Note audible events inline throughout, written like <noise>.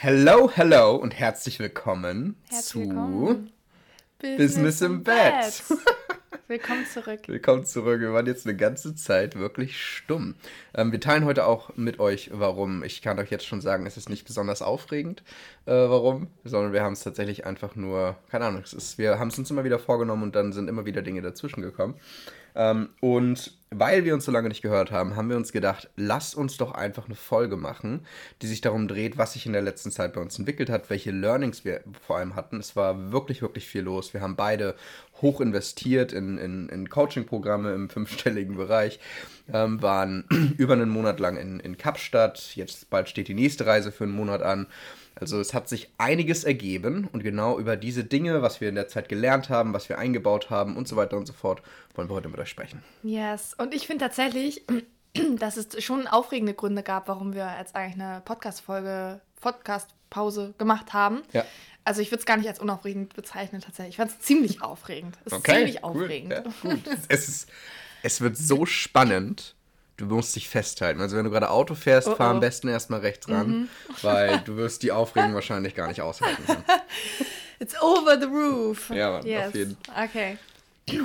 Hello, hello und herzlich willkommen Herzlich zu willkommen. Business im Bett. <laughs> Willkommen zurück. Willkommen zurück. Wir waren jetzt eine ganze Zeit wirklich stumm. Ähm, wir teilen heute auch mit euch, warum. Ich kann euch jetzt schon sagen, es ist nicht besonders aufregend, äh, warum, sondern wir haben es tatsächlich einfach nur, keine Ahnung, es ist, wir haben es uns immer wieder vorgenommen und dann sind immer wieder Dinge dazwischen gekommen. Ähm, und weil wir uns so lange nicht gehört haben, haben wir uns gedacht, lasst uns doch einfach eine Folge machen, die sich darum dreht, was sich in der letzten Zeit bei uns entwickelt hat, welche Learnings wir vor allem hatten. Es war wirklich, wirklich viel los. Wir haben beide hoch investiert in, in, in Coaching-Programme im fünfstelligen Bereich, ähm, waren <clears throat> über einen Monat lang in, in Kapstadt. Jetzt bald steht die nächste Reise für einen Monat an. Also es hat sich einiges ergeben und genau über diese Dinge, was wir in der Zeit gelernt haben, was wir eingebaut haben und so weiter und so fort, wollen wir heute mit euch sprechen. Yes. Und ich finde tatsächlich, <clears throat> dass es schon aufregende Gründe gab, warum wir jetzt eigentlich eine Podcast-Folge, Podcast-Pause gemacht haben. Ja. Also ich würde es gar nicht als unaufregend bezeichnen tatsächlich. Ich fand es ziemlich aufregend. Es ist ziemlich cool. aufregend. Ja, gut. <laughs> es, ist, es wird so spannend. Du musst dich festhalten. Also wenn du gerade Auto fährst, Oh, fahr am oh. besten erstmal rechts ran, weil <laughs> du wirst die Aufregung wahrscheinlich gar nicht aushalten können. <laughs> It's over the roof. Ja, Mann, auf yes. jeden. Okay.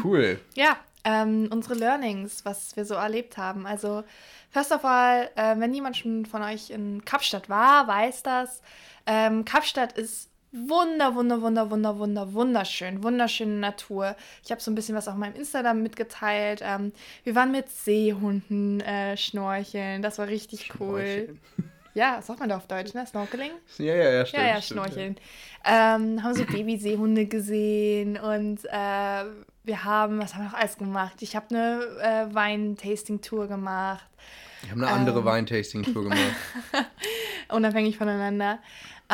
Cool. Ja, ähm, unsere Learnings, was wir so erlebt haben. Also, first of all, äh, wenn jemand schon von euch in Kapstadt war, weiß das. Ähm, Kapstadt ist wunder, wunder, wunder, wunder, wunder, wunderschön. Wunderschöne Natur. Ich habe so ein bisschen was auf meinem Instagram mitgeteilt. Ähm, wir waren mit Seehunden äh, schnorcheln. Das war richtig cool. <laughs> Ja, sagt man doch auf Deutsch, ne? Snorkeling? Ja, ja, ja, stimmt. Ja, ja, stimmt, schnorcheln. Ähm, haben so Babyseehunde gesehen und äh, wir haben, was haben wir noch alles gemacht? Ich habe eine äh, Wein-Tasting-Tour gemacht, Ich habe eine andere Ähm. Weintasting-Tour <laughs> gemacht. unabhängig voneinander.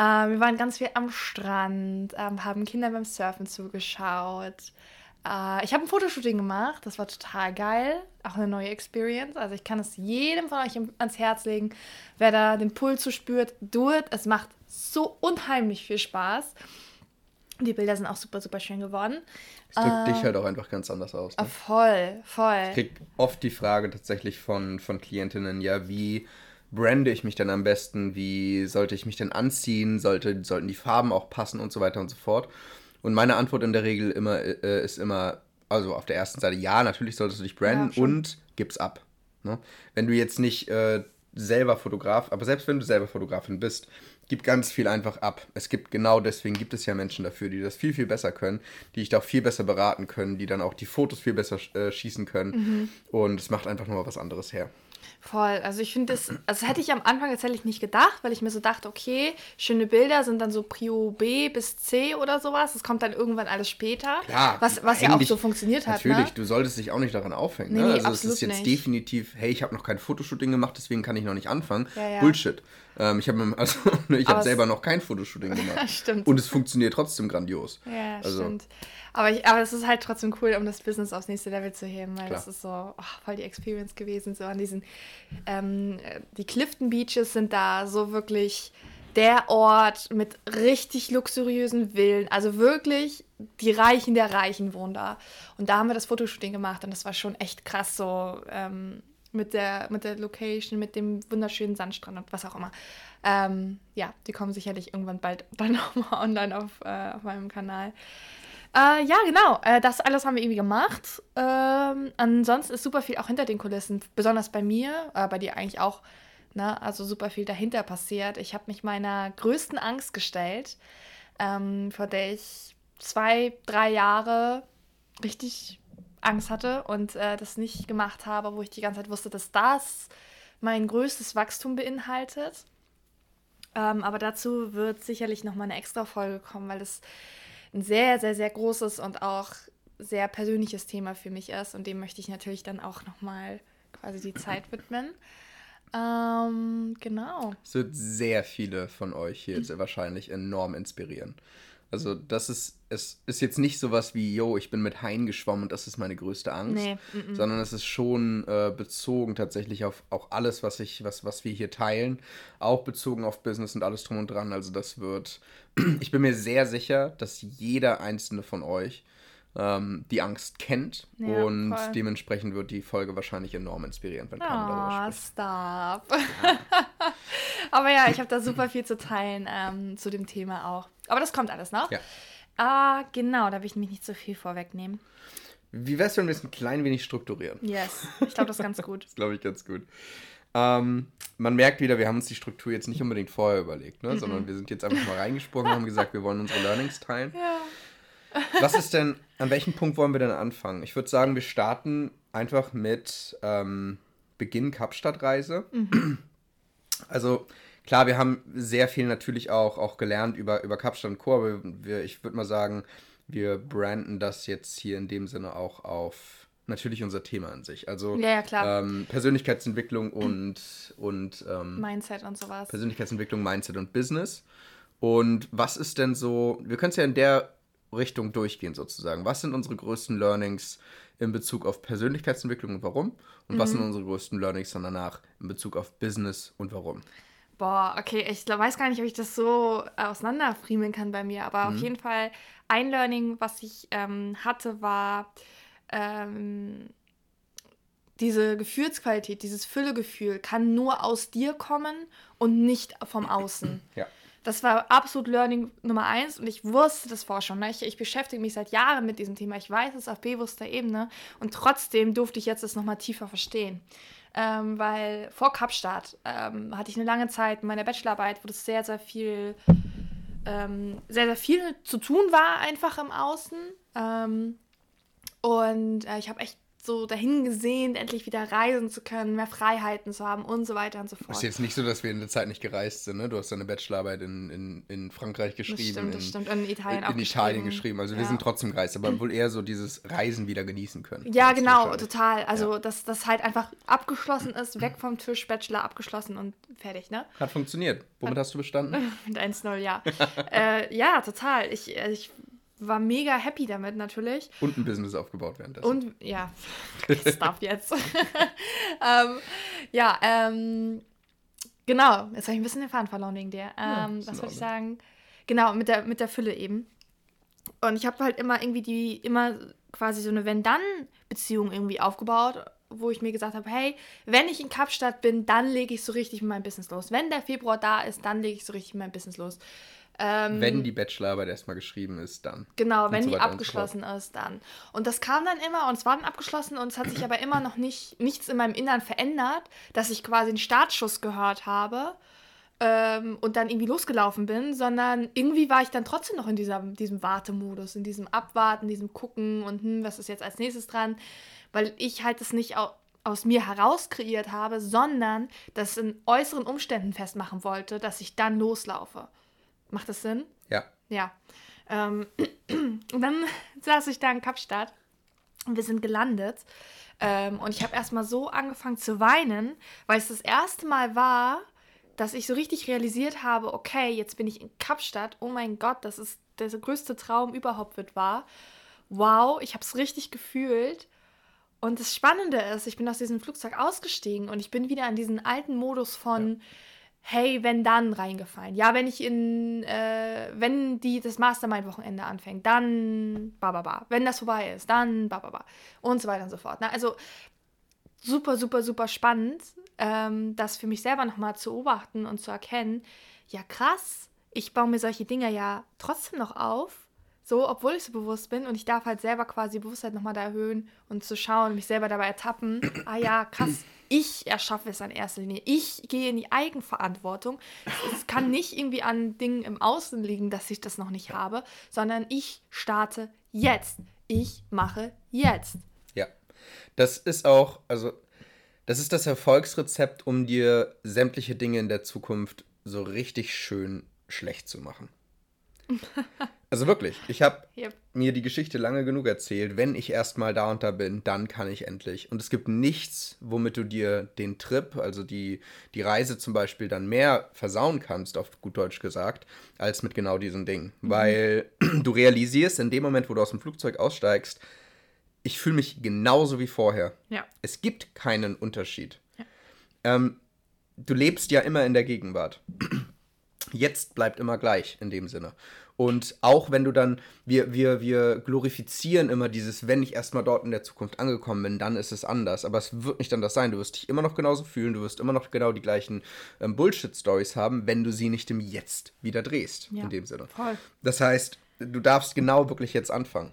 Ähm, wir waren ganz viel am Strand, ähm, haben Kindern beim Surfen zugeschaut. Äh, ich habe ein Fotoshooting gemacht, das war total geil. Auch eine neue Experience. Also ich kann es jedem von euch ans Herz legen, wer da den Puls so spürt, do it. Es macht so unheimlich viel Spaß. Die Bilder sind auch super, super schön geworden. Es drückt dich halt auch einfach ganz anders aus. Ah, Ne? voll, voll. Ich krieg oft die Frage tatsächlich von, von Klientinnen, ja, wie brande ich mich denn am besten? Wie sollte ich mich denn anziehen? Sollte, sollten die Farben auch passen und so weiter und so fort? Und meine Antwort in der Regel immer äh, ist immer, also auf der ersten Seite, ja, natürlich solltest du dich branden Ja, und gib's ab. Ne? Wenn du jetzt nicht äh, selber Fotograf, aber selbst wenn du selber Fotografin bist, gib ganz viel einfach ab. Es gibt genau deswegen gibt es ja Menschen dafür, die das viel, viel besser können, die dich da auch viel besser beraten können, die dann auch die Fotos viel besser äh, schießen können. Mhm. Und es macht einfach nur was anderes her. Voll. Also ich finde das, also das hätte ich am Anfang tatsächlich nicht gedacht, weil ich mir so dachte, okay, schöne Bilder sind dann so Prio B bis C oder sowas. Das kommt dann irgendwann alles später. Klar, was, was ja auch so funktioniert hat. Natürlich, Ne? du solltest dich auch nicht daran aufhängen. Nee, ne? Also es ist jetzt nicht. definitiv, hey, ich habe noch kein Fotoshooting gemacht, deswegen kann ich noch nicht anfangen. Ja, ja. Bullshit. Ähm, ich habe <laughs> also, ich hab selber noch kein Fotoshooting gemacht. <laughs> Stimmt. Und es funktioniert trotzdem grandios. Ja, Also- stimmt. Aber, ich, aber es ist halt trotzdem cool, um das Business aufs nächste Level zu heben, weil Klar. das ist so oh, voll die Experience gewesen. So an diesen, ähm, äh, die Clifton Beaches sind da so wirklich der Ort mit richtig luxuriösen Villen. Also wirklich, die Reichen der Reichen wohnen da. Und da haben wir das Fotoshooting gemacht und das war schon echt krass so. Ähm, mit der, mit der Location, mit dem wunderschönen Sandstrand und was auch immer. Ähm, ja, die kommen sicherlich irgendwann bald <laughs> dann nochmal online auf, äh, auf meinem Kanal. Äh, ja, genau. Äh, das alles haben wir irgendwie gemacht. Ähm, ansonsten ist super viel auch hinter den Kulissen, besonders bei mir, äh, bei dir eigentlich auch. Ne? Also super viel dahinter passiert. Ich habe mich meiner größten Angst gestellt, ähm, vor der ich zwei, drei Jahre richtig Angst hatte und äh, das nicht gemacht habe, wo ich die ganze Zeit wusste, dass das mein größtes Wachstum beinhaltet. Ähm, aber dazu wird sicherlich noch mal eine extra Folge kommen, weil das ein sehr, sehr, sehr großes und auch sehr persönliches Thema für mich ist und dem möchte ich natürlich dann auch noch mal quasi die Zeit <clears throat> widmen. Ähm, genau. Es wird sehr viele von euch hier sehr <clears throat> wahrscheinlich enorm inspirieren. Also das ist, es ist jetzt nicht sowas wie, yo, ich bin mit Haien geschwommen und das ist meine größte Angst. Nee, mm, mm. Sondern es ist schon äh, bezogen tatsächlich auf auch alles, was ich, was, was wir hier teilen, auch bezogen auf Business und alles drum und dran. Also das wird, <clears throat> ich bin mir sehr sicher, dass jeder einzelne von euch ähm, die Angst kennt. Ja, und voll. dementsprechend wird die Folge wahrscheinlich enorm inspirierend, wenn darüber Oh, spricht. stop. <laughs> Aber ja, ich habe da super viel zu teilen ähm, zu dem Thema auch. Aber das kommt alles noch. Ja. Ah, genau, da will ich nämlich nicht so viel vorwegnehmen. Wie wär's, wenn wir es ein klein wenig strukturieren? Yes, ich glaube, das ist ganz gut. <laughs> Das glaube ich ganz gut. Ähm, man merkt wieder, wir haben uns die Struktur jetzt nicht unbedingt vorher überlegt, ne? sondern wir sind jetzt einfach mal reingesprungen und haben gesagt, wir wollen unsere Learnings teilen. Ja. Was ist denn, an welchem Punkt wollen wir denn anfangen? Ich würde sagen, wir starten einfach mit ähm, Beginn Kapstadt-Reise. Also klar, wir haben sehr viel natürlich auch, auch gelernt über, über Kapstadt und Co., aber wir, ich würde mal sagen, wir branden das jetzt hier in dem Sinne auch auf natürlich unser Thema an sich. Also Ja, ja. Ähm, Persönlichkeitsentwicklung und, und ähm, Mindset und sowas. Persönlichkeitsentwicklung, Mindset und Business. Und was ist denn so, wir können es ja in der Richtung durchgehen sozusagen. Was sind unsere größten Learnings in Bezug auf Persönlichkeitsentwicklung und warum? Und was sind unsere größten Learnings dann danach in Bezug auf Business und warum? Boah, okay, ich weiß gar nicht, ob ich das so auseinanderfriemeln kann bei mir, aber auf jeden Fall ein Learning, was ich ähm, hatte, war ähm, diese Gefühlsqualität, dieses Füllegefühl kann nur aus dir kommen und nicht vom Außen. <clears throat> Ja. Das war absolut Learning Nummer eins und ich wusste das vorher schon. Ne? Ich, ich beschäftige mich seit Jahren mit diesem Thema. Ich weiß es auf bewusster Ebene und trotzdem durfte ich jetzt das nochmal tiefer verstehen. Ähm, weil vor Kapstadt ähm, hatte ich eine lange Zeit in meiner Bachelorarbeit, wo das sehr, sehr viel, ähm, sehr, sehr viel zu tun war, einfach im Außen. Ähm, und äh, ich habe echt so dahin gesehnt, endlich wieder reisen zu können, mehr Freiheiten zu haben und so weiter und so fort. Ist jetzt nicht so, dass wir in der Zeit nicht gereist sind, ne? Du hast deine Bachelorarbeit in, in, in Frankreich geschrieben. das stimmt, das in, stimmt. Und in Italien auch in Italien geschrieben. Also wir Ja. sind trotzdem gereist, aber wohl eher so dieses Reisen wieder genießen können. Ja, genau, total. Also, dass das halt einfach abgeschlossen ist, weg vom Tisch, Bachelor abgeschlossen und fertig, ne? Hat funktioniert. Womit hast du bestanden? <laughs> Mit 1-0, ja. <laughs> äh, ja, total. Ich, äh, ich war mega happy damit natürlich. Und ein Business aufgebaut währenddessen. Und ja, <laughs> Stuff jetzt. <laughs> ähm, ja, ähm, genau. Jetzt habe ich ein bisschen den Faden verloren wegen dir. Ja, Ähm, ist was wollte ich sagen? Genau, mit der, mit der Fülle eben. Und ich habe halt immer irgendwie die, immer quasi so eine Wenn-Dann-Beziehung irgendwie aufgebaut, wo ich mir gesagt habe, hey, wenn ich in Kapstadt bin, dann lege ich so richtig mit meinem Business los. Wenn der Februar da ist, dann lege ich so richtig mit meinem Business los. Ähm, Wenn die Bachelorarbeit erstmal geschrieben ist, dann. Genau, Und wenn so die abgeschlossen ist, dann. Und das kam dann immer und es war dann abgeschlossen und es hat sich aber immer noch nicht nichts in meinem Innern verändert, dass ich quasi einen Startschuss gehört habe ähm, und dann irgendwie losgelaufen bin, sondern irgendwie war ich dann trotzdem noch in dieser, diesem Wartemodus, in diesem Abwarten, diesem Gucken und hm, was ist jetzt als nächstes dran, weil ich halt das nicht au aus mir heraus kreiert habe, sondern das in äußeren Umständen festmachen wollte, dass ich dann loslaufe. Macht das Sinn? Ja. Ja. Ähm, <clears throat> und dann <laughs> saß ich da in Kapstadt und wir sind gelandet. Ähm, und ich habe erstmal so angefangen zu weinen, weil es das erste Mal war, dass ich so richtig realisiert habe, okay, jetzt bin ich in Kapstadt. Oh mein Gott, das ist der größte Traum überhaupt wird wahr. Wow, ich habe es richtig gefühlt. Und das Spannende ist, ich bin aus diesem Flugzeug ausgestiegen und ich bin wieder in diesen alten Modus von, hey, wenn dann reingefallen. Ja, wenn ich in, äh, wenn die, das Mastermind-Wochenende anfängt, dann ba, ba, ba. Wenn das vorbei ist, dann ba, ba, ba. Und so weiter und so fort. Ne? Also super, super, super spannend, ähm, das für mich selber nochmal zu beobachten und zu erkennen, ja krass, ich baue mir solche Dinge ja trotzdem noch auf, so, obwohl ich so bewusst bin und ich darf halt selber quasi Bewusstheit nochmal da erhöhen und zu schauen, mich selber dabei ertappen, ah ja, krass, ich erschaffe es in erster Linie. Ich gehe in die Eigenverantwortung. Es kann nicht irgendwie an Dingen im Außen liegen, dass ich das noch nicht habe, sondern ich starte jetzt. Ich mache jetzt. Ja. Das ist auch, also, das ist das Erfolgsrezept, um dir sämtliche Dinge in der Zukunft so richtig schön schlecht zu machen. <laughs> Also wirklich, ich habe Yep. mir die Geschichte lange genug erzählt. Wenn ich erstmal da und da bin, dann kann ich endlich. Und es gibt nichts, womit du dir den Trip, also die, die Reise zum Beispiel, dann mehr versauen kannst, auf gut Deutsch gesagt, als mit genau diesem Ding. Weil <clears throat> du realisierst in dem Moment, wo du aus dem Flugzeug aussteigst, ich fühle mich genauso wie vorher. Ja. Es gibt keinen Unterschied. Ähm, du lebst ja immer in der Gegenwart. <clears throat> Jetzt bleibt immer gleich in dem Sinne. Und auch wenn du dann, wir, wir, wir glorifizieren immer dieses, wenn ich erstmal dort in der Zukunft angekommen bin, dann ist es anders. Aber es wird nicht anders sein. Du wirst dich immer noch genauso fühlen, du wirst immer noch genau die gleichen ähm, Bullshit-Stories haben, wenn du sie nicht im Jetzt wieder drehst. Ja, in dem Sinne. Voll. Das heißt, du darfst genau wirklich jetzt anfangen.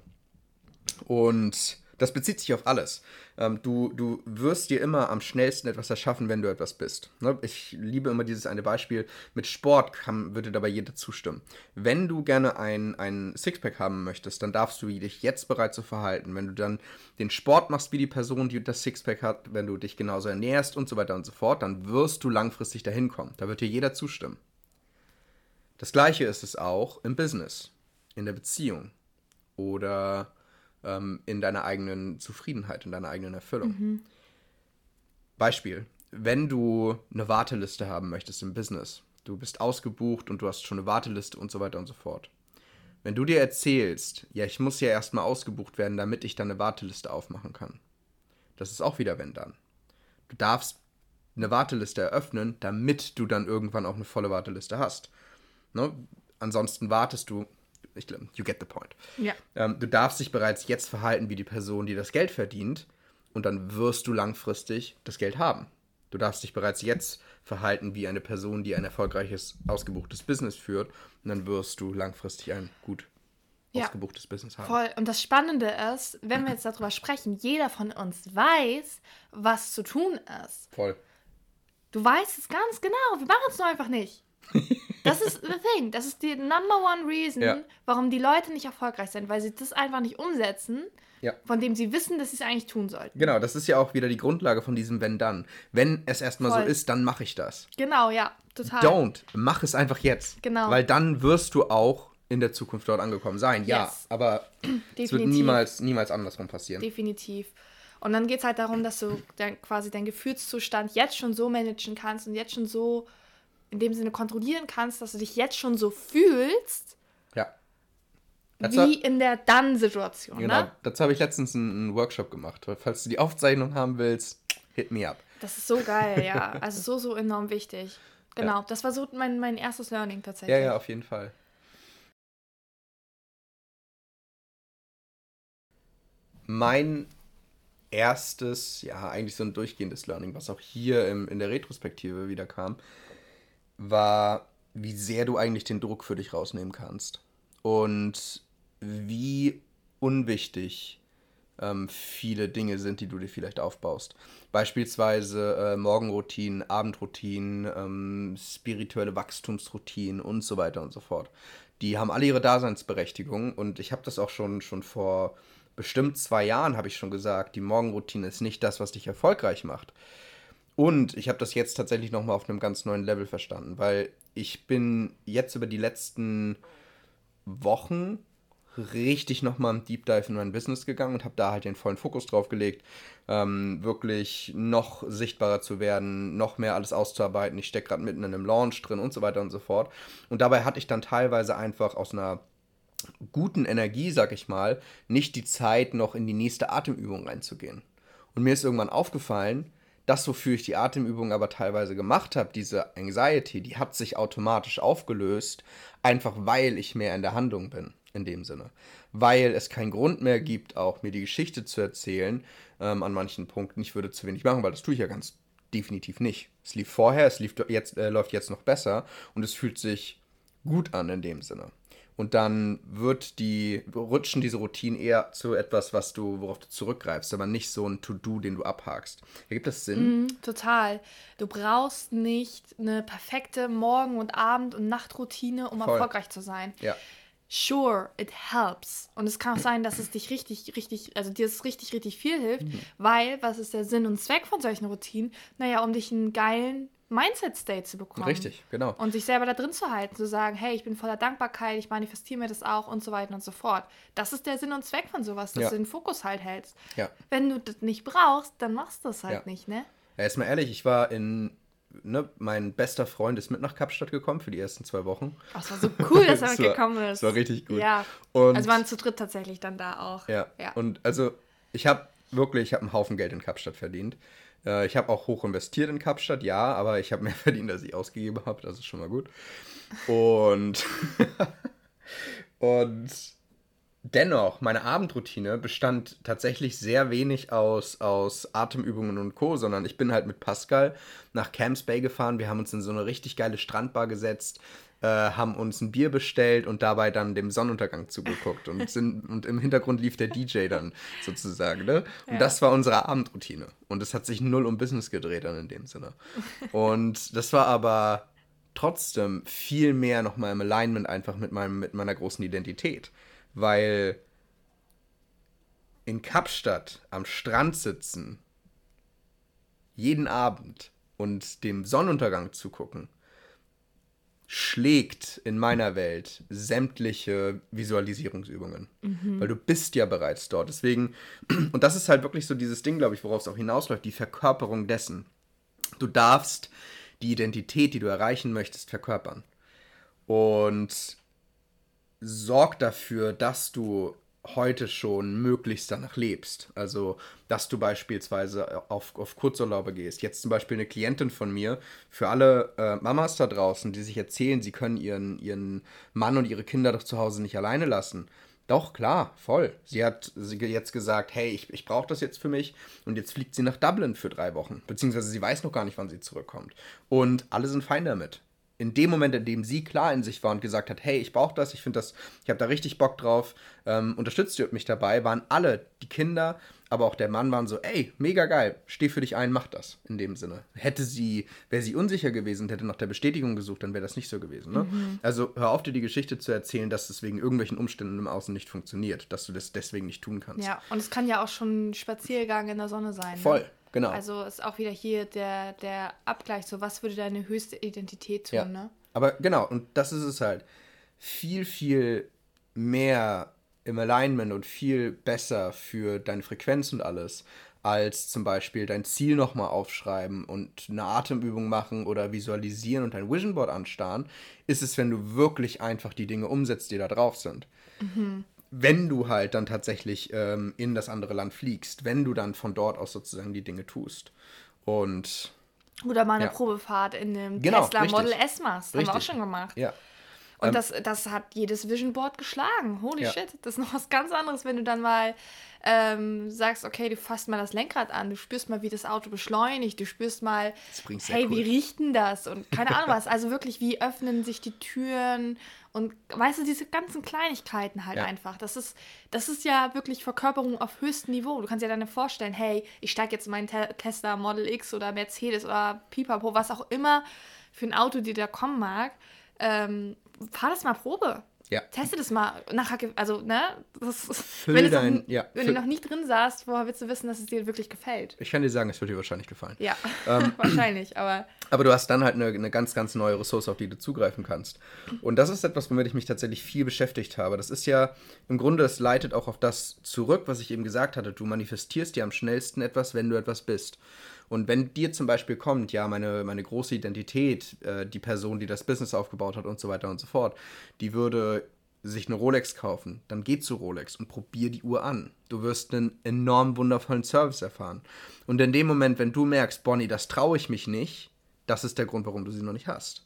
Und das bezieht sich auf alles. Ähm, du, du wirst dir immer am schnellsten etwas erschaffen, wenn du etwas bist. Ne? Ich liebe immer dieses eine Beispiel. Mit Sport kann, würde dabei jeder zustimmen. Wenn du gerne ein, ein Sixpack haben möchtest, dann darfst du dich jetzt bereits so verhalten. Wenn du dann den Sport machst wie die Person, die das Sixpack hat, wenn du dich genauso ernährst und so weiter und so fort, dann wirst du langfristig dahin kommen. Da wird dir jeder zustimmen. Das gleiche ist es auch im Business, in der Beziehung oder ähm, in deiner eigenen Zufriedenheit, in deiner eigenen Erfüllung. Mhm. Beispiel, wenn du eine Warteliste haben möchtest im Business, du bist ausgebucht und du hast schon eine Warteliste und so weiter und so fort. Wenn du dir erzählst, ja, ich muss ja erstmal ausgebucht werden, damit ich dann eine Warteliste aufmachen kann. Das ist auch wieder wenn dann. Du darfst eine Warteliste eröffnen, damit du dann irgendwann auch eine volle Warteliste hast. Ne? Ansonsten wartest du ich glaube, you get the point. Ja. Ähm, du darfst dich bereits jetzt verhalten wie die Person, die das Geld verdient, und dann wirst du langfristig das Geld haben. Du darfst dich bereits jetzt verhalten wie eine Person, die ein erfolgreiches, ausgebuchtes Business führt, und dann wirst du langfristig ein gut ja. ausgebuchtes Business haben. Voll. Und das Spannende ist, wenn wir jetzt darüber sprechen, jeder von uns weiß, was zu tun ist. Voll. Du weißt es ganz genau. Wir machen es nur einfach nicht. <laughs> Das ist the thing. Das ist die number one reason, ja. warum die Leute nicht erfolgreich sind, weil sie das einfach nicht umsetzen, ja. von dem sie wissen, dass sie es eigentlich tun sollten. Genau, das ist ja auch wieder die Grundlage von diesem Wenn dann. Wenn es erstmal so ist, dann mache ich das. Genau, ja, total. Don't. Mach es einfach jetzt. Genau. Weil dann wirst du auch in der Zukunft dort angekommen sein. Yes. Ja, aber <clears throat> es wird niemals, niemals andersrum passieren. Definitiv. Und dann geht es halt darum, dass du dann quasi deinen Gefühlszustand jetzt schon so managen kannst und jetzt schon so in dem Sinne kontrollieren kannst, dass du dich jetzt schon so fühlst. Ja. Dazu, wie in der Dann-Situation. Genau, ne? dazu habe ich letztens einen, einen, Workshop gemacht. Falls du die Aufzeichnung haben willst, hit me up. Das ist so geil, ja. <laughs> Also so, so enorm wichtig. Genau, ja. das war so mein, mein erstes Learning tatsächlich. Ja, ja, auf jeden Fall. Mein erstes, ja, eigentlich so ein durchgehendes Learning, was auch hier im, in der Retrospektive wieder kam, war, wie sehr du eigentlich den Druck für dich rausnehmen kannst. Und wie unwichtig ähm, viele Dinge sind, die du dir vielleicht aufbaust. Beispielsweise äh, Morgenroutinen, Abendroutinen, ähm, spirituelle Wachstumsroutinen und so weiter und so fort. Die haben alle ihre Daseinsberechtigung und ich habe das auch schon, schon vor bestimmt zwei Jahren, habe ich schon gesagt, die Morgenroutine ist nicht das, was dich erfolgreich macht. Und ich habe das jetzt tatsächlich nochmal auf einem ganz neuen Level verstanden, weil ich bin jetzt über die letzten Wochen richtig nochmal im Deep Dive in mein Business gegangen und habe da halt den vollen Fokus drauf gelegt, ähm, wirklich noch sichtbarer zu werden, noch mehr alles auszuarbeiten. Ich stecke gerade mitten in einem Launch drin und so weiter und so fort. Und dabei hatte ich dann teilweise einfach aus einer guten Energie, sag ich mal, nicht die Zeit, noch in die nächste Atemübung reinzugehen. Und mir ist irgendwann aufgefallen, das, wofür ich die Atemübung aber teilweise gemacht habe, diese Anxiety, die hat sich automatisch aufgelöst, einfach weil ich mehr in der Handlung bin, in dem Sinne. Weil es keinen Grund mehr gibt, auch mir die Geschichte zu erzählen ähm, an manchen Punkten. Ich würde zu wenig machen, weil das tue ich ja ganz definitiv nicht. Es lief vorher, es lief jetzt, äh, läuft jetzt noch besser und es fühlt sich gut an in dem Sinne. Und dann wird die, rutschen diese Routinen eher zu etwas, was du, worauf du zurückgreifst, aber nicht so ein To-Do, den du abhakst. Ergibt das Sinn? Mm, total. Du brauchst nicht eine perfekte Morgen- und Abend- und Nachtroutine, um Voll. erfolgreich zu sein. Ja. Sure, it helps. Und es kann auch sein, dass es dich richtig, richtig, also dir es richtig, richtig viel hilft, mhm. weil, was ist der Sinn und Zweck von solchen Routinen? Naja, um dich einen geilen Mindset-State zu bekommen. Richtig, genau. Und sich selber da drin zu halten, zu sagen, hey, ich bin voller Dankbarkeit, ich manifestiere mir das auch und so weiter und so fort. Das ist der Sinn und Zweck von sowas, dass ja. du den Fokus halt hältst. Ja. Wenn du das nicht brauchst, dann machst du es halt ja. nicht, ne? Ja, jetzt mal ehrlich, ich war in, ne, mein bester Freund ist mit nach Kapstadt gekommen für die ersten zwei Wochen. Ach, es war so cool, dass <laughs> er mitgekommen ist. Das war richtig gut. Ja. Und also waren zu dritt tatsächlich dann da auch. Ja. ja. Und also ich habe wirklich, ich habe einen Haufen Geld in Kapstadt verdient Äh, ich habe auch hoch investiert in Kapstadt, ja, aber ich habe mehr <laughs> verdient, als ich ausgegeben habe. Das ist schon mal gut. Und, <laughs> und dennoch, meine Abendroutine bestand tatsächlich sehr wenig aus, aus Atemübungen und Co., sondern ich bin halt mit Pascal nach Camps Bay gefahren. Wir haben uns in so eine richtig geile Strandbar gesetzt, äh, haben uns ein Bier bestellt und dabei dann dem Sonnenuntergang zugeguckt. Und, <laughs> sind, und im Hintergrund lief der DJ dann sozusagen. Ne? Und ja. das war unsere Abendroutine. Und es hat sich null um Business gedreht dann in dem Sinne. Und das war aber trotzdem viel mehr nochmal im Alignment einfach mit, meinem, mit meiner großen Identität. Weil in Kapstadt am Strand sitzen, jeden Abend und dem Sonnenuntergang zugucken, schlägt in meiner Welt sämtliche Visualisierungsübungen. Mhm. Weil du bist ja bereits dort. Deswegen, <clears throat> und das ist halt wirklich so dieses Ding, glaube ich, worauf es auch hinausläuft, die Verkörperung dessen. Du darfst die Identität, die du erreichen möchtest, verkörpern. Und sorg dafür, dass du heute schon möglichst danach lebst. Also, dass du beispielsweise auf, auf Kurzurlaube gehst. Jetzt zum Beispiel eine Klientin von mir, für alle äh, Mamas da draußen, die sich erzählen, sie können ihren, ihren Mann und ihre Kinder doch zu Hause nicht alleine lassen. Doch, klar, voll. Sie hat jetzt gesagt, hey, ich, ich brauche das jetzt für mich. Und jetzt fliegt sie nach Dublin für drei Wochen. Beziehungsweise sie weiß noch gar nicht, wann sie zurückkommt. Und alle sind fein damit in dem Moment, in dem sie klar in sich war und gesagt hat, hey, ich brauche das, ich finde das, ich habe da richtig Bock drauf, ähm, unterstützt ihr mich dabei, waren alle, die Kinder, aber auch der Mann waren so, ey, mega geil, steh für dich ein, mach das, in dem Sinne. Hätte sie, wäre sie unsicher gewesen und hätte nach der Bestätigung gesucht, dann wäre das nicht so gewesen. Ne? Mhm. Also hör auf, dir die Geschichte zu erzählen, dass es wegen irgendwelchen Umständen im Außen nicht funktioniert, dass du das deswegen nicht tun kannst. Ja, und es kann ja auch schon ein Spaziergang in der Sonne sein. Ne? Voll. Ne? Genau. Also ist auch wieder hier der, der Abgleich, so was würde deine höchste Identität tun, ja. ne? Aber genau, und das ist es halt. Viel, viel mehr im Alignment und viel besser für deine Frequenz und alles, als zum Beispiel dein Ziel nochmal aufschreiben und eine Atemübung machen oder visualisieren und dein Vision Board anstarren, ist es, wenn du wirklich einfach die Dinge umsetzt, die da drauf sind. Mhm wenn du halt dann tatsächlich ähm, in das andere Land fliegst, wenn du dann von dort aus sozusagen die Dinge tust. Und. Oder mal eine ja. Probefahrt in dem genau, Tesla richtig. Model S machst. Haben wir auch schon gemacht. Ja. Und ähm, das, das hat jedes Vision Board geschlagen. Holy ja. shit. Das ist noch was ganz anderes, wenn du dann mal ähm, sagst, okay, du fasst mal das Lenkrad an, du spürst mal, wie das Auto beschleunigt, du spürst mal, hey, cool. wie riecht denn das? Und keine Ahnung <laughs> was. Also wirklich, wie öffnen sich die Türen und weißt du, diese ganzen Kleinigkeiten halt ja. einfach. Das ist, das ist ja wirklich Verkörperung auf höchstem Niveau. Du kannst dir dann vorstellen, hey, ich steige jetzt in meinen Te Tesla Model X oder Mercedes oder Pipapo, was auch immer für ein Auto dir da kommen mag. Ähm, fahr das mal Probe. Ja. Teste das mal nachher, also, ne? Das, wenn, dein, noch, ja, wenn du noch nicht drin saßt, woher willst du wissen, dass es dir wirklich gefällt? Ich kann dir sagen, es wird dir wahrscheinlich gefallen. Ja, ähm, <laughs> wahrscheinlich, aber. Aber du hast dann halt eine, eine ganz, ganz neue Ressource, auf die du zugreifen kannst. Und das ist etwas, womit ich mich tatsächlich viel beschäftigt habe. Das ist ja, im Grunde, es leitet auch auf das zurück, was ich eben gesagt hatte. Du manifestierst dir am schnellsten etwas, wenn du etwas bist. Und wenn dir zum Beispiel kommt, ja, meine, meine große Identität, äh, die Person, die das Business aufgebaut hat und so weiter und so fort, die würde sich eine Rolex kaufen, dann geh zu Rolex und probier die Uhr an. Du wirst einen enorm wundervollen Service erfahren. Und in dem Moment, wenn du merkst, Bonnie, das traue ich mich nicht, das ist der Grund, warum du sie noch nicht hast.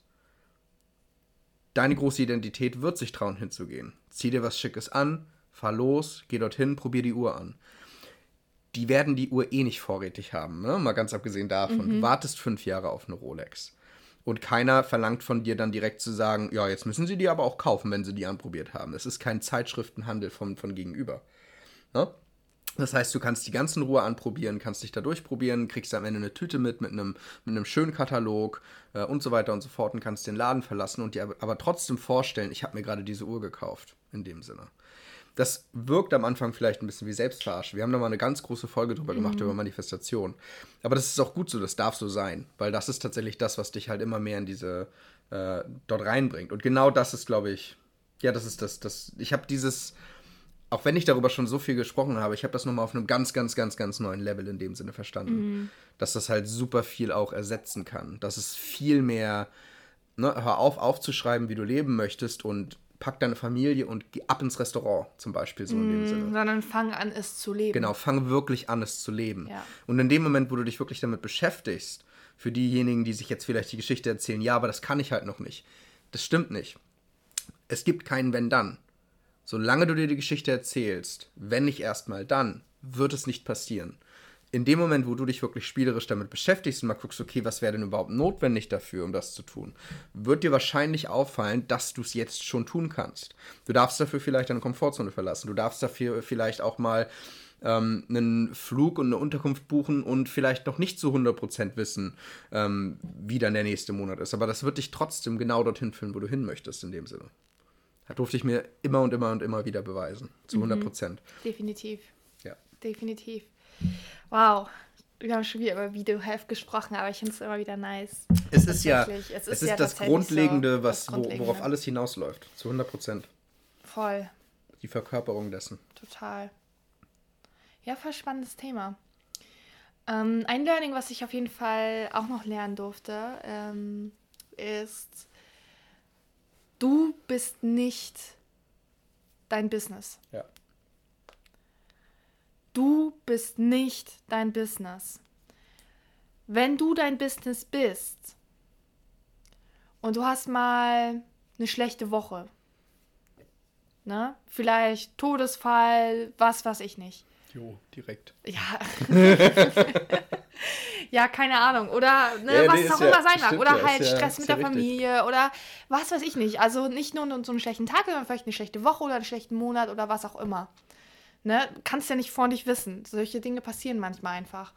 Deine große Identität wird sich trauen, hinzugehen. Zieh dir was Schickes an, fahr los, geh dorthin, probier die Uhr an die werden die Uhr eh nicht vorrätig haben, ne? mal ganz abgesehen davon. Mhm. Du wartest fünf Jahre auf eine Rolex. Und keiner verlangt von dir dann direkt zu sagen, ja, jetzt müssen sie die aber auch kaufen, wenn sie die anprobiert haben. Es ist kein Zeitschriftenhandel von, von gegenüber. Ne? Das heißt, du kannst die ganzen Ruhe anprobieren, kannst dich da durchprobieren, kriegst am Ende eine Tüte mit, mit einem, mit einem schönen Katalog äh, und so weiter und so fort und kannst den Laden verlassen und dir aber, aber trotzdem vorstellen, ich habe mir gerade diese Uhr gekauft, in dem Sinne das wirkt am Anfang vielleicht ein bisschen wie Selbstverarsche. Wir haben da mal eine ganz große Folge drüber gemacht, mhm. über Manifestation. Aber das ist auch gut so, das darf so sein, weil das ist tatsächlich das, was dich halt immer mehr in diese, äh, dort reinbringt. Und genau das ist, glaube ich, ja, das ist das, das, ich habe dieses, auch wenn ich darüber schon so viel gesprochen habe, ich habe das nochmal auf einem ganz, ganz, ganz, ganz neuen Level in dem Sinne verstanden. Mhm. Dass das halt super viel auch ersetzen kann. Dass es viel mehr, ne, hör auf, aufzuschreiben, wie du leben möchtest und pack deine Familie und geh ab ins Restaurant zum Beispiel so in dem Sinne. Sondern fang an, es zu leben. Genau, fang wirklich an, es zu leben. Ja. Und in dem Moment, wo du dich wirklich damit beschäftigst, für diejenigen, die sich jetzt vielleicht die Geschichte erzählen, ja, aber das kann ich halt noch nicht. Das stimmt nicht. Es gibt keinen Wenn-Dann. Solange du dir die Geschichte erzählst, wenn nicht erstmal dann, wird es nicht passieren. In dem Moment, wo du dich wirklich spielerisch damit beschäftigst und mal guckst, okay, was wäre denn überhaupt notwendig dafür, um das zu tun, wird dir wahrscheinlich auffallen, dass du es jetzt schon tun kannst. Du darfst dafür vielleicht deine Komfortzone verlassen. Du darfst dafür vielleicht auch mal ähm, einen Flug und eine Unterkunft buchen und vielleicht noch nicht zu 100% wissen, ähm, wie dann der nächste Monat ist. Aber das wird dich trotzdem genau dorthin führen, wo du hin möchtest, in dem Sinne. Das durfte ich mir immer und immer und immer wieder beweisen. Zu 100%. Definitiv. Ja. Definitiv. Wow. Wir haben schon wieder über Video-Health gesprochen, aber ich finde es immer wieder nice. Es ist ja, es Es ist, ist ja das Grundlegende, so, was, das Wo, Grundlegende. worauf alles hinausläuft. Zu 100%. Voll. Die Verkörperung dessen. Total. Ja, voll spannendes Thema. Ähm, ein Learning, was ich auf jeden Fall auch noch lernen durfte, ähm, ist, du bist nicht dein Business. Ja. Du bist nicht dein Business. Wenn du dein Business bist und du hast mal eine schlechte Woche, ne? Vielleicht Todesfall, was weiß ich nicht. Jo, direkt. Ja. <laughs> ja, keine Ahnung. Oder ne, Ja, was nee, es auch ja- immer sein mag. Oder ja, halt Stress mit der. Familie oder was weiß ich nicht. Also nicht nur so einen schlechten Tag, sondern vielleicht eine schlechte Woche oder einen schlechten Monat oder was auch immer. Ne? Kannst ja nicht vor dich wissen. Solche Dinge passieren manchmal einfach.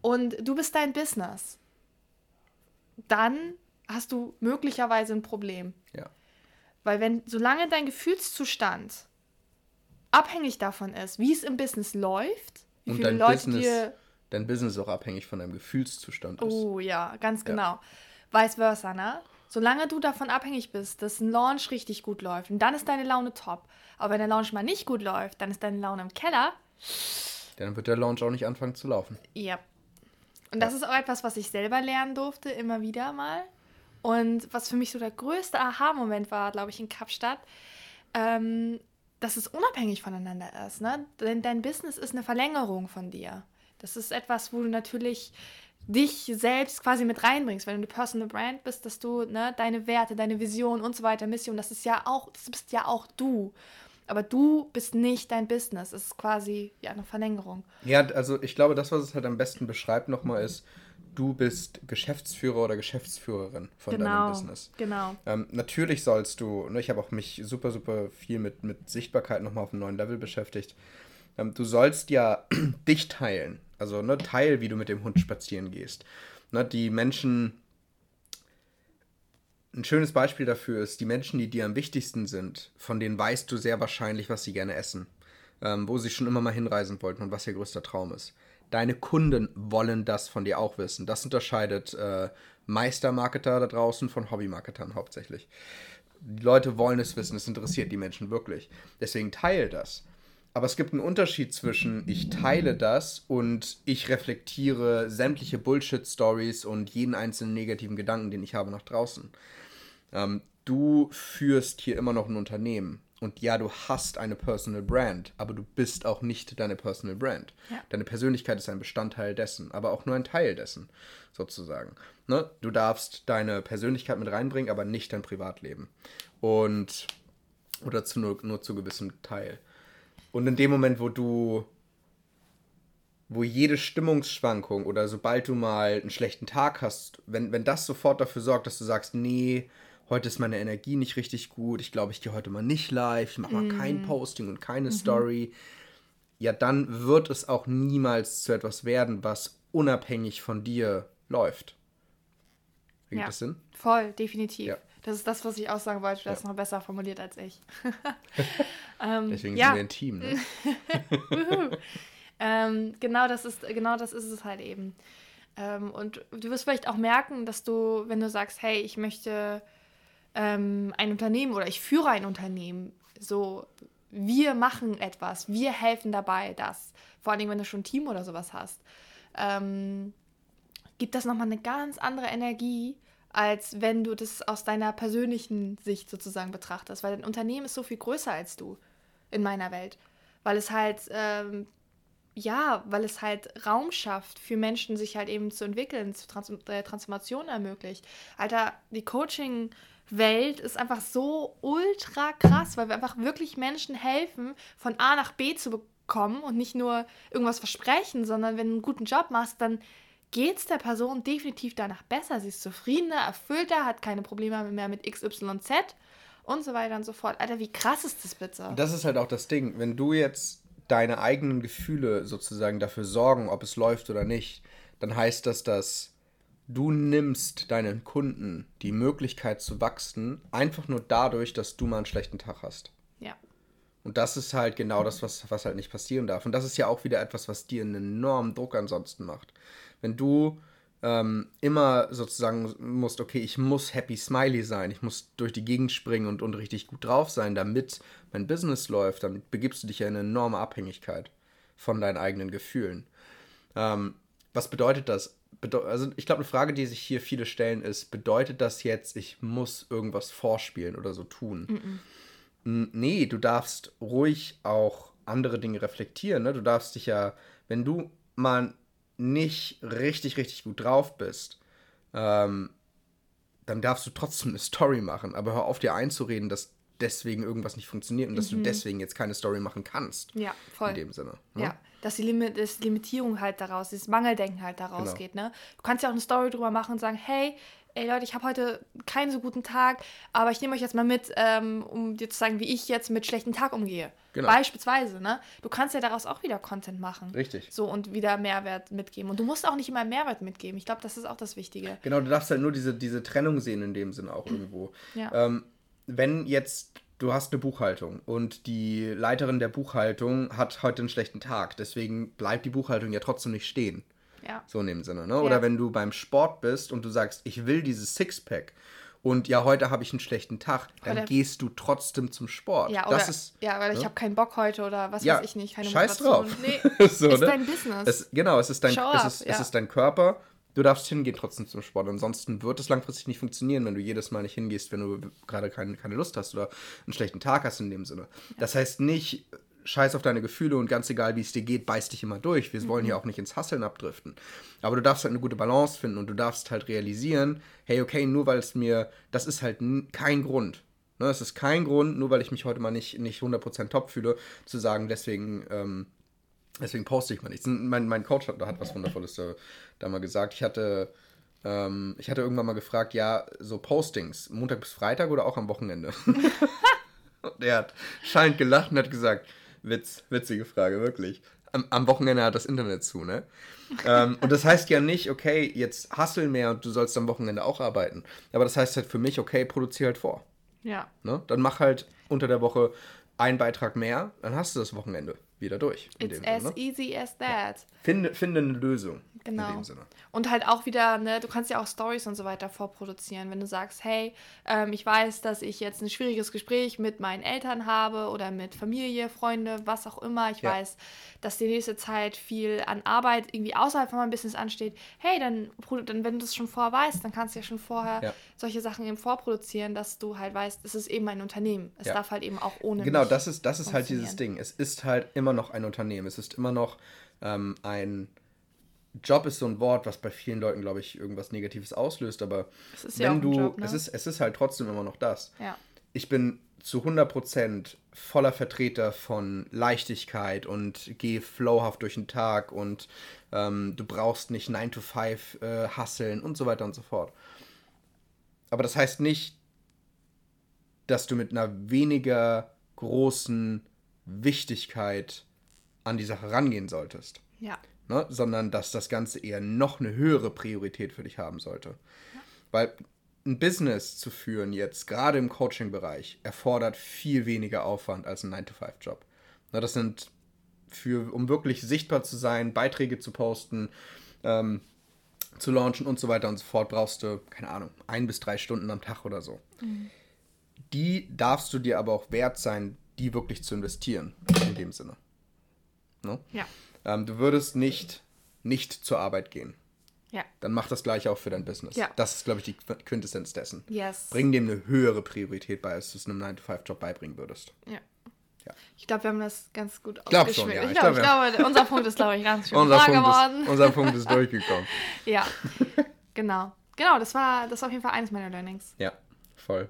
Und du bist dein Business. Dann hast du möglicherweise ein Problem. Ja. Weil wenn, solange dein Gefühlszustand abhängig davon ist, wie es im Business läuft, wie Und viele dein Leute Business, dir. dein Business ist auch abhängig von deinem Gefühlszustand ist. Oh ja, ganz Ja. genau. Vice versa, ne? Solange du davon abhängig bist, dass ein Launch richtig gut läuft, und dann ist deine Laune top. Aber wenn der Launch mal nicht gut läuft, dann ist deine Laune im Keller. Dann wird der Launch auch nicht anfangen zu laufen. Ja. Und das ist auch etwas, was ich selber lernen durfte, immer wieder mal. Und was für mich so der größte Aha-Moment war, glaube ich, in Kapstadt, ähm, dass es unabhängig voneinander ist. Ne? Denn dein Business ist eine Verlängerung von dir. Das ist etwas, wo du natürlich dich selbst quasi mit reinbringst, wenn du eine Personal Brand bist, dass du ne, deine Werte, deine Vision und so weiter, Mission, das ist ja auch, das bist ja auch du. Aber du bist nicht dein Business. Es ist quasi ja eine Verlängerung. Ja, also ich glaube, das, was es halt am besten beschreibt nochmal ist, du bist Geschäftsführer oder Geschäftsführerin von deinem Genau. Business. Genau. Ähm, natürlich sollst du, ne, ich habe auch mich super, super viel mit, mit Sichtbarkeit nochmal auf einem neuen Level beschäftigt. Ähm, du sollst ja <clears throat> dich teilen. Also ne, teil, wie du mit dem Hund spazieren gehst. Ne, die Menschen, ein schönes Beispiel dafür ist, die Menschen, die dir am wichtigsten sind, von denen weißt du sehr wahrscheinlich, was sie gerne essen, ähm, wo sie schon immer mal hinreisen wollten und was ihr größter Traum ist. Deine Kunden wollen das von dir auch wissen. Das unterscheidet äh, Meistermarketer da draußen von Hobbymarketern hauptsächlich. Die Leute wollen es wissen, es interessiert die Menschen wirklich. Deswegen teile das. Aber es gibt einen Unterschied zwischen ich teile das und ich reflektiere sämtliche Bullshit-Stories und jeden einzelnen negativen Gedanken, den ich habe, nach draußen. Ähm, du führst hier immer noch ein Unternehmen. Und ja, du hast eine Personal Brand, aber du bist auch nicht deine Personal Brand. Ja. Deine Persönlichkeit ist ein Bestandteil dessen, aber auch nur ein Teil dessen, sozusagen. Ne? Du darfst deine Persönlichkeit mit reinbringen, aber nicht dein Privatleben. Und, oder zu nur, nur zu gewissem Teil. Und in dem Moment, wo du, wo jede Stimmungsschwankung oder sobald du mal einen schlechten Tag hast, wenn, wenn das sofort dafür sorgt, dass du sagst, nee, heute ist meine Energie nicht richtig gut, ich glaube, ich gehe heute mal nicht live, ich mache mal kein Posting und keine Story, ja, dann wird es auch niemals zu etwas werden, was unabhängig von dir läuft. Ergibt Ja. das Sinn? Voll, definitiv. Ja. Das ist das, was ich auch sagen wollte. Du hast noch besser formuliert als ich. <laughs> Deswegen ja. sind wir ein Team. Ne? <laughs> <laughs> Ähm, genau, das ist, genau das ist es halt eben. Ähm, und du wirst vielleicht auch merken, dass du, wenn du sagst, hey, ich möchte ähm, ein Unternehmen oder ich führe ein Unternehmen, so, wir machen etwas, wir helfen dabei, das. Vor allem, wenn du schon ein Team oder sowas hast, ähm, gibt das nochmal eine ganz andere Energie, als wenn du das aus deiner persönlichen Sicht sozusagen betrachtest. Weil ein Unternehmen ist so viel größer als du in meiner Welt. Weil es halt, ähm, ja, weil es halt Raum schafft für Menschen, sich halt eben zu entwickeln, zu Trans äh, Transformation ermöglicht. Alter, die Coaching-Welt ist einfach so ultra krass, weil wir einfach wirklich Menschen helfen, von A nach B zu bekommen und nicht nur irgendwas versprechen, sondern wenn du einen guten Job machst, dann geht es der Person definitiv danach besser. Sie ist zufriedener, erfüllter, hat keine Probleme mehr mit XYZ und so weiter und so fort. Alter, wie krass ist das bitte? Das ist halt auch das Ding. Wenn du jetzt deine eigenen Gefühle sozusagen dafür sorgen, ob es läuft oder nicht, dann heißt das, dass du nimmst deinen Kunden die Möglichkeit zu wachsen, einfach nur dadurch, dass du mal einen schlechten Tag hast. Ja. Und das ist halt genau das, was, was halt nicht passieren darf. Und das ist ja auch wieder etwas, was dir einen enormen Druck ansonsten macht. Wenn du ähm, immer sozusagen musst, okay, ich muss happy smiley sein, ich muss durch die Gegend springen und, und richtig gut drauf sein, damit mein Business läuft, dann begibst du dich ja in eine enorme Abhängigkeit von deinen eigenen Gefühlen. Ähm, was bedeutet das? Also ich glaube, eine Frage, die sich hier viele stellen, ist, bedeutet das jetzt, ich muss irgendwas vorspielen oder so tun? Mm -mm. Nee, du darfst ruhig auch andere Dinge reflektieren. Ne? Du darfst dich ja, wenn du mal nicht richtig, richtig gut drauf bist, ähm, dann darfst du trotzdem eine Story machen. Aber hör auf, dir einzureden, dass deswegen irgendwas nicht funktioniert und dass mhm. du deswegen jetzt keine Story machen kannst. Ja, voll. In dem Sinne. Ne? Ja, dass die Limit dass Limitierung halt daraus, das Mangeldenken halt daraus genau. geht. Ne? Du kannst ja auch eine Story drüber machen und sagen, hey, ey Leute, ich habe heute keinen so guten Tag, aber ich nehme euch jetzt mal mit, ähm, um dir zu sagen, wie ich jetzt mit schlechten Tag umgehe. Genau. Beispielsweise, ne? Du kannst ja daraus auch wieder Content machen. Richtig. So und wieder Mehrwert mitgeben. Und du musst auch nicht immer Mehrwert mitgeben. Ich glaube, das ist auch das Wichtige. Genau, du darfst halt nur diese, diese Trennung sehen in dem Sinn auch irgendwo. Ja. Ähm, wenn jetzt du hast eine Buchhaltung und die Leiterin der Buchhaltung hat heute einen schlechten Tag, deswegen bleibt die Buchhaltung ja trotzdem nicht stehen. Ja. So in dem Sinne. Ne? Oder ja. wenn du beim Sport bist und du sagst, ich will dieses Sixpack und ja, heute habe ich einen schlechten Tag, dann oder gehst du trotzdem zum Sport. Ja, oder, das ist, ja weil ich habe keinen Bock heute oder was ja, weiß ich nicht, keine scheiß drauf. Nee, <laughs> so, ist ne? dein Business. Es, genau, es ist, dein, Show es, up, ist, ja. es ist dein Körper. Du darfst hingehen trotzdem zum Sport. Ansonsten wird es langfristig nicht funktionieren, wenn du jedes Mal nicht hingehst, wenn du gerade keine, keine Lust hast oder einen schlechten Tag hast in dem Sinne. Das heißt nicht, scheiß auf deine Gefühle und ganz egal, wie es dir geht, beiß dich immer durch. Wir mhm. wollen hier auch nicht ins Hasseln abdriften. Aber du darfst halt eine gute Balance finden und du darfst halt realisieren, hey, okay, nur weil es mir, das ist halt kein Grund. Ne, es ist kein Grund, nur weil ich mich heute mal nicht, nicht 100% top fühle, zu sagen, deswegen, ähm, deswegen poste ich mal nichts. Mein, mein Coach hat, hat was Wundervolles da, da mal gesagt. Ich hatte, ähm, ich hatte irgendwann mal gefragt, ja, so Postings, Montag bis Freitag oder auch am Wochenende? <laughs> und er hat schallend gelacht und hat gesagt, Witz, witzige Frage, wirklich. Am, am Wochenende hat das Internet zu, ne? ähm, und das heißt ja nicht, okay, jetzt hustle mehr und du sollst am Wochenende auch arbeiten. Aber das heißt halt für mich, okay, produziere halt vor. Ja. Ne? Dann mach halt unter der Woche einen Beitrag mehr, dann hast du das Wochenende wieder durch. It's as Sinne. easy as that. Ja. Finde, finde eine Lösung. Genau. Und halt auch wieder, ne, du kannst ja auch Stories und so weiter vorproduzieren, wenn du sagst, hey, ähm, ich weiß, dass ich jetzt ein schwieriges Gespräch mit meinen Eltern habe oder mit Familie, Freunde, was auch immer. Ich ja. weiß, dass die nächste Zeit viel an Arbeit irgendwie außerhalb von meinem Business ansteht. Hey, dann, dann wenn du es schon vorher weißt, dann kannst du ja schon vorher ja. solche Sachen eben vorproduzieren, dass du halt weißt, es ist eben ein Unternehmen. Es darf halt eben auch ohne. Genau, das ist, das ist halt dieses Ding. Es ist halt immer noch ein Unternehmen. Es ist immer noch ähm, ein Job ist so ein Wort, was bei vielen Leuten, glaube ich, irgendwas Negatives auslöst, aber wenn ja du, Job, ne? es, ist, es ist halt trotzdem immer noch das. Ja. Ich bin zu 100% voller Vertreter von Leichtigkeit und gehe flowhaft durch den Tag und ähm, du brauchst nicht 9 to 5 äh, hasseln und so weiter und so fort. Aber das heißt nicht, dass du mit einer weniger großen Wichtigkeit an die Sache rangehen solltest. Ja ne? sondern dass das Ganze eher noch eine höhere Priorität für dich haben sollte. Ja. Weil ein Business zu führen jetzt, gerade im Coaching-Bereich, erfordert viel weniger Aufwand als ein 9-to-5-Job. Ne, das sind für, um wirklich sichtbar zu sein, Beiträge zu posten, ähm, zu launchen und so weiter und so fort, brauchst du, keine Ahnung, ein bis drei Stunden am Tag oder so. Mhm. Die darfst du dir aber auch wert sein, die wirklich zu investieren, in dem Sinne. Ne? Ja. Ähm, du würdest nicht, nicht zur Arbeit gehen. Ja. Dann mach das gleiche auch für dein Business. Ja. Das ist, glaube ich, die Quintessenz dessen. Yes. Bring dem eine höhere Priorität bei, als du es einem 9-to-5-Job beibringen würdest. Ja. Ja. Ich glaube, wir haben das ganz gut Glaub ausgeschmückt. ja. Ich, Ich glaube, glaub, ich glaube, unser Punkt ist, glaube ich, ganz schön Unser klar Punkt, geworden. ist, unser Punkt ist durchgekommen. <laughs> Ja, genau. Genau, das war, das war auf jeden Fall eines meiner Learnings. Ja, voll.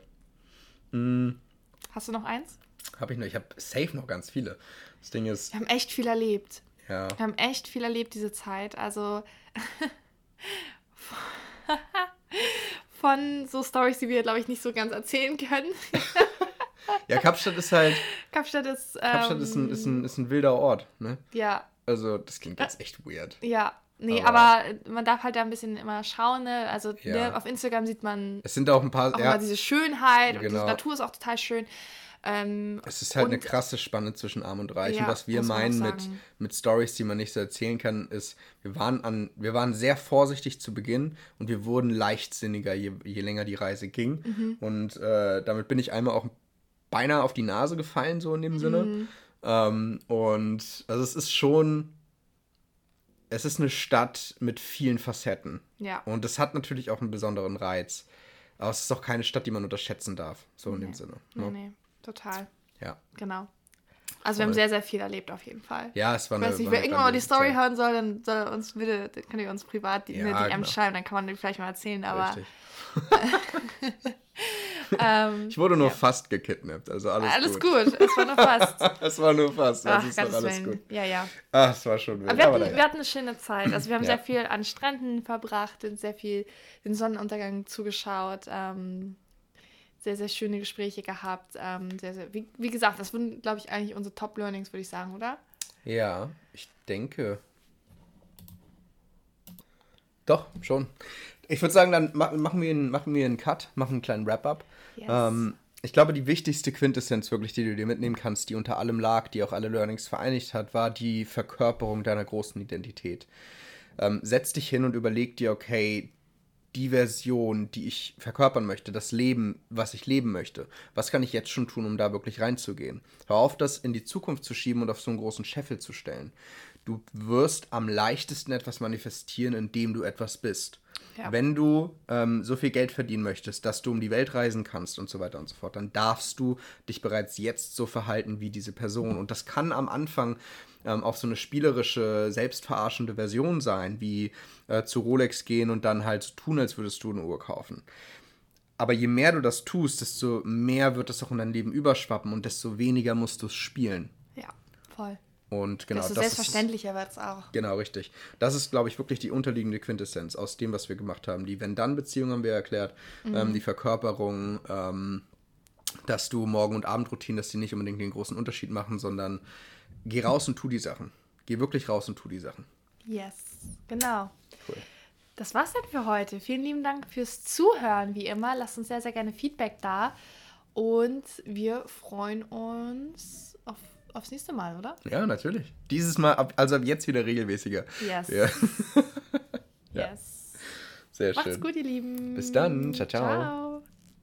Hast du noch eins? Habe ich noch. Ich habe safe noch ganz viele. Das Ding ist, Wir haben echt viel erlebt. ja. Wir haben echt viel erlebt diese Zeit. Also <laughs> von so Stories, die wir, glaube ich, nicht so ganz erzählen können. Ja, Kapstadt ist halt, Kapstadt ist. Ähm, Kapstadt ist ein, ist, ein, ist ein wilder Ort, ne? Ja, Also, das klingt jetzt echt weird. ja. Nee, Aber- aber, man darf halt da ein bisschen immer schauen, ne? Also Ja. ne, auf Instagram sieht man Es sind auch ein paar, auch ja, diese Schönheit und Genau. die Natur ist auch total schön. Ähm, es ist halt eine krasse Spanne zwischen Arm und Reich. Ja, und was wir meinen mit, mit Stories, die man nicht so erzählen kann, ist, wir waren, an, wir waren sehr vorsichtig zu Beginn und wir wurden leichtsinniger, je, je länger die Reise ging. Mhm. Und äh, damit bin ich einmal auch beinahe auf die Nase gefallen, so in dem Mhm. Sinne. Ähm, und also es ist schon, es ist eine Stadt mit vielen Facetten. Ja. Und es hat natürlich auch einen besonderen Reiz. Aber es ist auch keine Stadt, die man unterschätzen darf, so in dem Nee. Sinne. Nee, Ne? nee, total. Ja. Genau. Also wir haben Voll. sehr, sehr viel erlebt auf jeden Fall. ja, es war Ich eine. weiß nicht, wer irgendwann mal die Story Zeit. hören soll, dann soll er uns bitte, dann könnt ihr uns privat die, Ja, eine DM genau. schreiben, dann kann man die vielleicht mal erzählen, aber <laughs> ähm, Ich wurde nur Ja. fast gekidnappt, also alles, alles gut. gut. es war nur fast. <laughs> Es war nur fast, Ach, also ist doch alles gut. Ja, ja. Ach, es war schon wild. Aber wir Aber hatten, naja. wir hatten eine schöne Zeit. Also wir haben Ja. sehr viel an Stränden verbracht und sehr viel den Sonnenuntergang zugeschaut. Ähm, sehr, sehr schöne Gespräche gehabt. Ähm, sehr, sehr, wie, wie gesagt, das sind, glaube ich, eigentlich unsere Top-Learnings, würde ich sagen, oder? Ja, ich denke. Doch, schon. Ich würde sagen, dann ma machen, wir einen, machen wir einen Cut, machen einen kleinen Wrap-up. Yes. Ähm, ich glaube, die wichtigste Quintessenz wirklich, die du dir mitnehmen kannst, die unter allem lag, die auch alle Learnings vereinigt hat, war die Verkörperung deiner großen Identität. Ähm, setz dich hin und überleg dir, okay, die Version, die ich verkörpern möchte, das Leben, was ich leben möchte, was kann ich jetzt schon tun, um da wirklich reinzugehen? Hör auf, das in die Zukunft zu schieben und auf so einen großen Scheffel zu stellen. Du wirst am leichtesten etwas manifestieren, indem du etwas bist. Ja. Wenn du ähm, so viel Geld verdienen möchtest, dass du um die Welt reisen kannst und so weiter und so fort, dann darfst du dich bereits jetzt so verhalten wie diese Person. Und das kann am Anfang ähm, auch so eine spielerische, selbstverarschende Version sein, wie äh, zu Rolex gehen und dann halt so tun, als würdest du eine Uhr kaufen. Aber je mehr du das tust, desto mehr wird es auch in dein Leben überschwappen und desto weniger musst du es spielen. Ja, voll. Und genau das ist, selbstverständlicher wird es auch. Genau, richtig. Das ist, glaube ich, wirklich die unterliegende Quintessenz aus dem, was wir gemacht haben. Die Wenn-Dann-Beziehung haben wir erklärt, ähm, die Verkörperung, ähm, dass du Morgen- und Abendroutinen, dass die nicht unbedingt den großen Unterschied machen, sondern geh raus und tu die Sachen. Geh wirklich raus und tu die Sachen. Yes, genau. Cool. Das war's dann für heute. Vielen lieben Dank fürs Zuhören, wie immer. Lasst uns sehr, sehr gerne Feedback da. Und wir freuen uns auf, aufs nächste Mal, oder? Ja, natürlich. Dieses Mal, ab, also ab jetzt wieder regelmäßiger. Yes. Ja. <laughs> Yes. sehr Macht's schön. gut, ihr Lieben. Bis dann. Ciao, ciao. Ciao.